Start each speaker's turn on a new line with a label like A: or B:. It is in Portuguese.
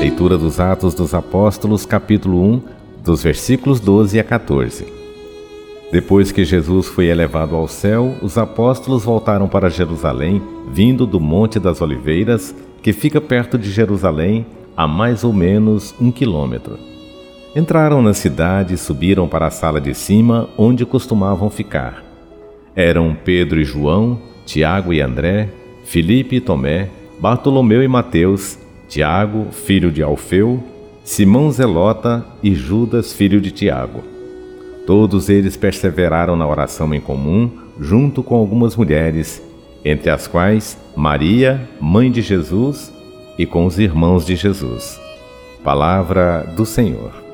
A: Leitura dos Atos dos Apóstolos, capítulo 1, dos versículos 12 a 14. Depois que Jesus foi elevado ao céu, os apóstolos voltaram para Jerusalém, vindo do Monte das Oliveiras, que fica perto de Jerusalém, a mais ou menos um quilômetro. Entraram na cidade e subiram para a sala de cima, onde costumavam ficar. Eram Pedro e João, Tiago e André, Filipe e Tomé, Bartolomeu e Mateus, Tiago, filho de Alfeu, Simão Zelota e Judas, filho de Tiago. Todos eles perseveraram na oração em comum, junto com algumas mulheres, entre as quais Maria, mãe de Jesus, e com os irmãos de Jesus. Palavra do Senhor.